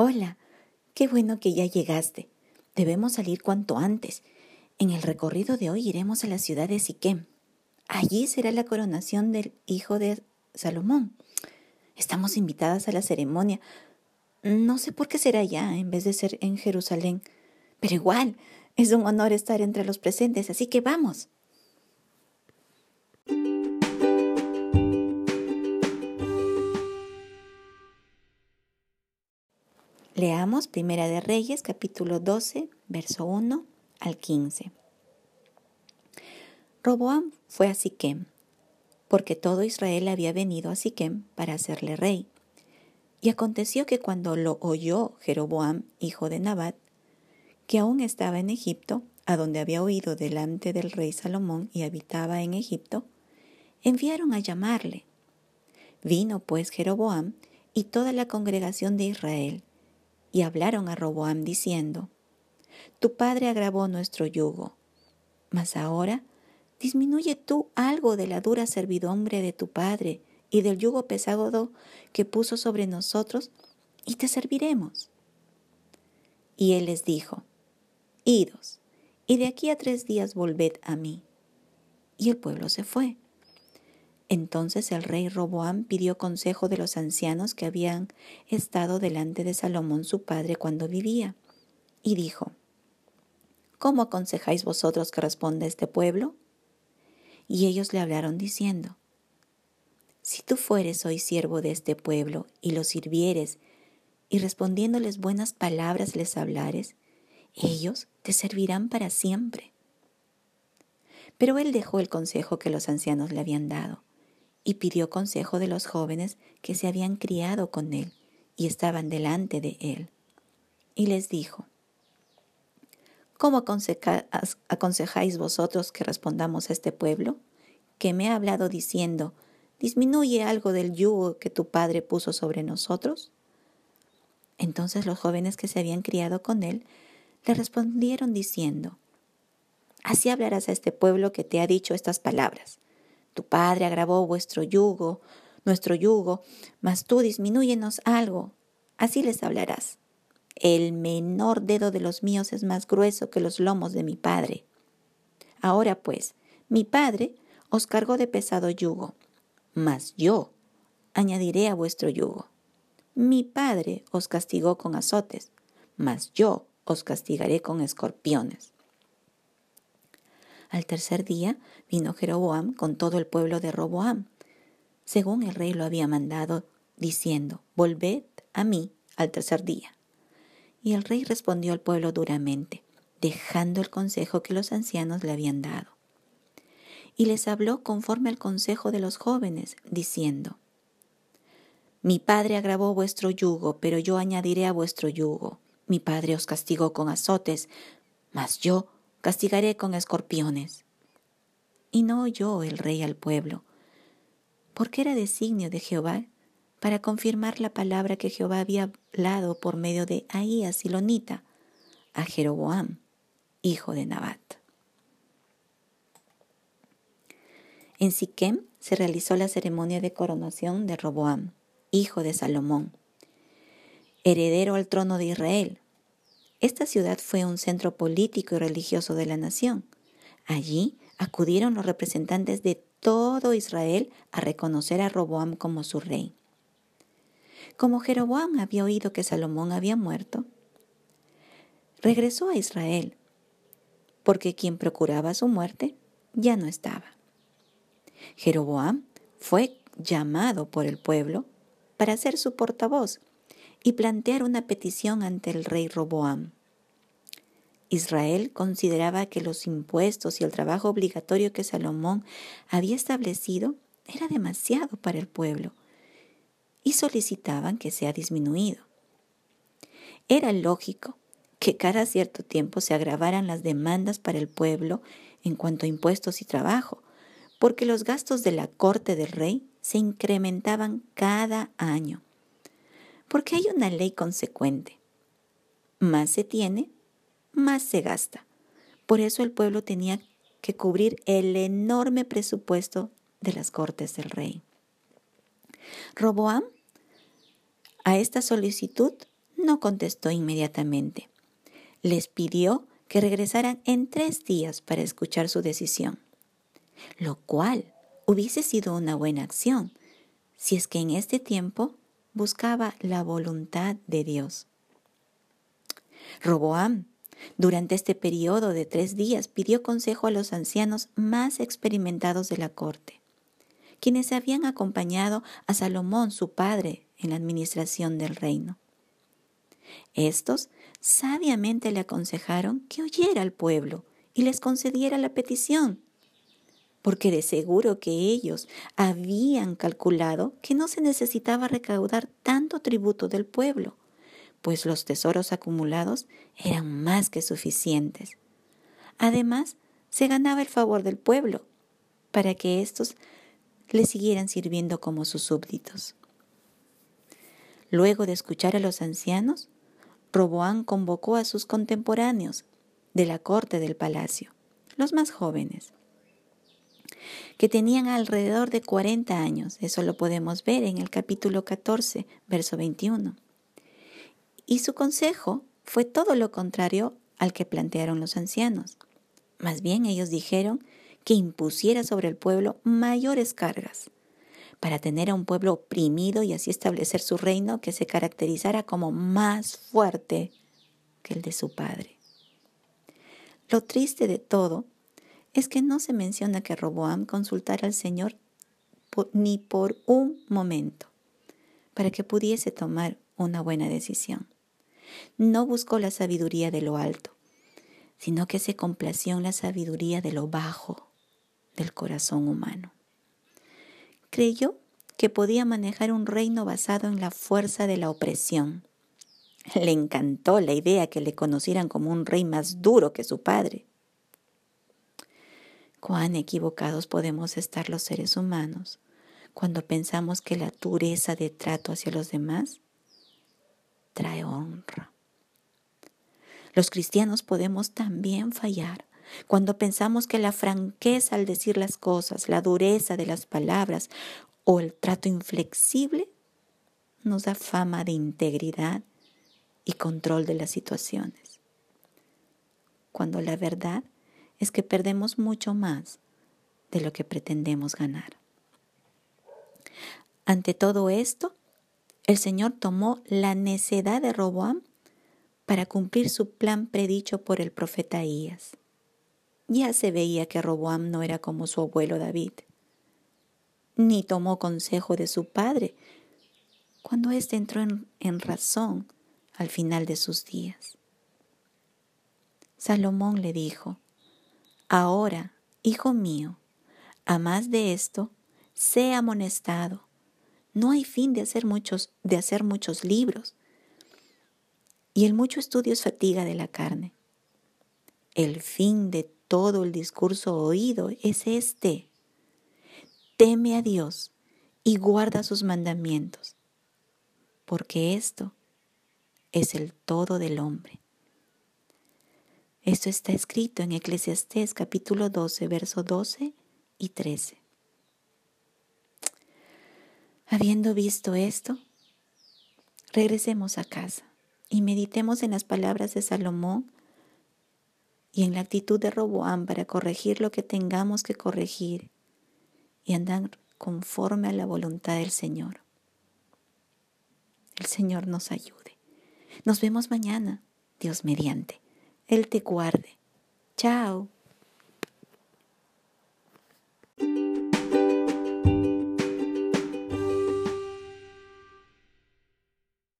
Hola, qué bueno que ya llegaste. Debemos salir cuanto antes. En el recorrido de hoy iremos a la ciudad de Siquem. Allí será la coronación del hijo de Salomón. Estamos invitadas a la ceremonia. No sé por qué será allá en vez de ser en Jerusalén, pero igual es un honor estar entre los presentes, así que vamos. Leamos Primera de Reyes, capítulo 12, verso 1 al 15. Roboam fue a Siquem, porque todo Israel había venido a Siquem para hacerle rey. Y aconteció que cuando lo oyó Jeroboam, hijo de Nabat, que aún estaba en Egipto, a donde había oído delante del rey Salomón y habitaba en Egipto, enviaron a llamarle. Vino pues Jeroboam y toda la congregación de Israel, y hablaron a Roboam diciendo, Tu padre agravó nuestro yugo, mas ahora disminuye tú algo de la dura servidumbre de tu padre y del yugo pesado que puso sobre nosotros, y te serviremos. Y él les dijo, Idos, y de aquí a tres días volved a mí. Y el pueblo se fue. Entonces el rey Roboam pidió consejo de los ancianos que habían estado delante de Salomón su padre cuando vivía, y dijo, ¿Cómo aconsejáis vosotros que responda este pueblo? Y ellos le hablaron diciendo, Si tú fueres hoy siervo de este pueblo y lo sirvieres, y respondiéndoles buenas palabras les hablares, ellos te servirán para siempre. Pero él dejó el consejo que los ancianos le habían dado y pidió consejo de los jóvenes que se habían criado con él y estaban delante de él. Y les dijo, ¿Cómo aconsejáis vosotros que respondamos a este pueblo? Que me ha hablado diciendo, ¿disminuye algo del yugo que tu padre puso sobre nosotros? Entonces los jóvenes que se habían criado con él le respondieron diciendo, Así hablarás a este pueblo que te ha dicho estas palabras. Tu padre agravó vuestro yugo, nuestro yugo, mas tú disminúyenos algo. Así les hablarás. El menor dedo de los míos es más grueso que los lomos de mi padre. Ahora pues, mi padre os cargó de pesado yugo, mas yo añadiré a vuestro yugo. Mi padre os castigó con azotes, mas yo os castigaré con escorpiones. Al tercer día vino Jeroboam con todo el pueblo de Roboam, según el rey lo había mandado, diciendo, Volved a mí al tercer día. Y el rey respondió al pueblo duramente, dejando el consejo que los ancianos le habían dado. Y les habló conforme al consejo de los jóvenes, diciendo, Mi padre agravó vuestro yugo, pero yo añadiré a vuestro yugo. Mi padre os castigó con azotes, mas yo castigaré con escorpiones. Y no oyó el rey al pueblo, porque era designio de Jehová para confirmar la palabra que Jehová había hablado por medio de Ahías Silonita a Jeroboam, hijo de Nabat. En Siquem se realizó la ceremonia de coronación de Roboam, hijo de Salomón, heredero al trono de Israel, esta ciudad fue un centro político y religioso de la nación. Allí acudieron los representantes de todo Israel a reconocer a Roboam como su rey. Como Jeroboam había oído que Salomón había muerto, regresó a Israel, porque quien procuraba su muerte ya no estaba. Jeroboam fue llamado por el pueblo para ser su portavoz y plantear una petición ante el rey Roboam. Israel consideraba que los impuestos y el trabajo obligatorio que Salomón había establecido era demasiado para el pueblo y solicitaban que sea disminuido. Era lógico que cada cierto tiempo se agravaran las demandas para el pueblo en cuanto a impuestos y trabajo, porque los gastos de la corte del rey se incrementaban cada año porque hay una ley consecuente. Más se tiene, más se gasta. Por eso el pueblo tenía que cubrir el enorme presupuesto de las cortes del rey. Roboam a esta solicitud no contestó inmediatamente. Les pidió que regresaran en tres días para escuchar su decisión, lo cual hubiese sido una buena acción si es que en este tiempo buscaba la voluntad de Dios. Roboam, durante este periodo de tres días, pidió consejo a los ancianos más experimentados de la corte, quienes habían acompañado a Salomón, su padre, en la administración del reino. Estos sabiamente le aconsejaron que oyera al pueblo y les concediera la petición porque de seguro que ellos habían calculado que no se necesitaba recaudar tanto tributo del pueblo, pues los tesoros acumulados eran más que suficientes. Además, se ganaba el favor del pueblo, para que éstos le siguieran sirviendo como sus súbditos. Luego de escuchar a los ancianos, Roboán convocó a sus contemporáneos de la corte del palacio, los más jóvenes, que tenían alrededor de 40 años. Eso lo podemos ver en el capítulo 14, verso 21. Y su consejo fue todo lo contrario al que plantearon los ancianos. Más bien ellos dijeron que impusiera sobre el pueblo mayores cargas, para tener a un pueblo oprimido y así establecer su reino que se caracterizara como más fuerte que el de su padre. Lo triste de todo es que no se menciona que Roboam consultara al Señor ni por un momento para que pudiese tomar una buena decisión. No buscó la sabiduría de lo alto, sino que se complació en la sabiduría de lo bajo del corazón humano. Creyó que podía manejar un reino basado en la fuerza de la opresión. Le encantó la idea que le conocieran como un rey más duro que su padre cuán equivocados podemos estar los seres humanos cuando pensamos que la dureza de trato hacia los demás trae honra. Los cristianos podemos también fallar cuando pensamos que la franqueza al decir las cosas, la dureza de las palabras o el trato inflexible nos da fama de integridad y control de las situaciones. Cuando la verdad es que perdemos mucho más de lo que pretendemos ganar. Ante todo esto, el Señor tomó la necedad de Roboam para cumplir su plan predicho por el profeta Ahías. Ya se veía que Roboam no era como su abuelo David, ni tomó consejo de su padre cuando éste entró en, en razón al final de sus días. Salomón le dijo, Ahora, hijo mío, a más de esto, sé amonestado. No hay fin de hacer muchos, de hacer muchos libros. Y el mucho estudio es fatiga de la carne. El fin de todo el discurso oído es este. Teme a Dios y guarda sus mandamientos, porque esto es el todo del hombre. Esto está escrito en Eclesiastés capítulo 12, verso 12 y 13. Habiendo visto esto, regresemos a casa y meditemos en las palabras de Salomón y en la actitud de Roboam para corregir lo que tengamos que corregir y andar conforme a la voluntad del Señor. El Señor nos ayude. Nos vemos mañana, Dios mediante. Él te guarde. Chao.